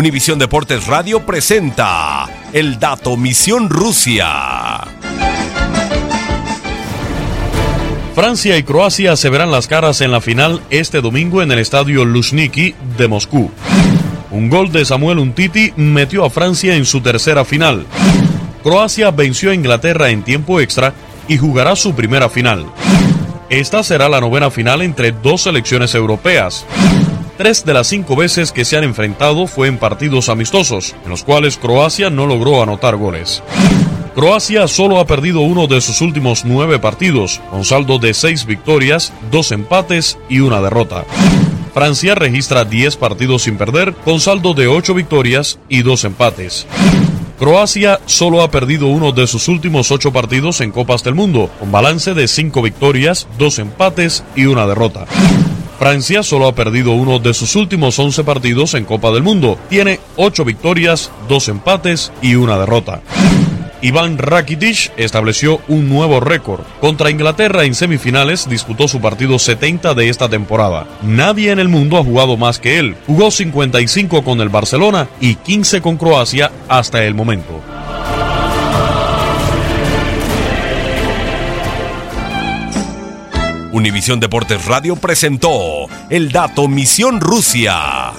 Univisión Deportes Radio presenta el dato Misión Rusia. Francia y Croacia se verán las caras en la final este domingo en el estadio Luzhniki de Moscú. Un gol de Samuel Untiti metió a Francia en su tercera final. Croacia venció a Inglaterra en tiempo extra y jugará su primera final. Esta será la novena final entre dos selecciones europeas. Tres de las cinco veces que se han enfrentado fue en partidos amistosos, en los cuales Croacia no logró anotar goles. Croacia solo ha perdido uno de sus últimos nueve partidos, con saldo de seis victorias, dos empates y una derrota. Francia registra 10 partidos sin perder, con saldo de 8 victorias y 2 empates. Croacia solo ha perdido uno de sus últimos 8 partidos en Copas del Mundo, con balance de 5 victorias, 2 empates y una derrota. Francia solo ha perdido uno de sus últimos 11 partidos en Copa del Mundo. Tiene 8 victorias, 2 empates y una derrota. Iván Rakitic estableció un nuevo récord. Contra Inglaterra en semifinales disputó su partido 70 de esta temporada. Nadie en el mundo ha jugado más que él. Jugó 55 con el Barcelona y 15 con Croacia hasta el momento. Univisión Deportes Radio presentó el dato Misión Rusia.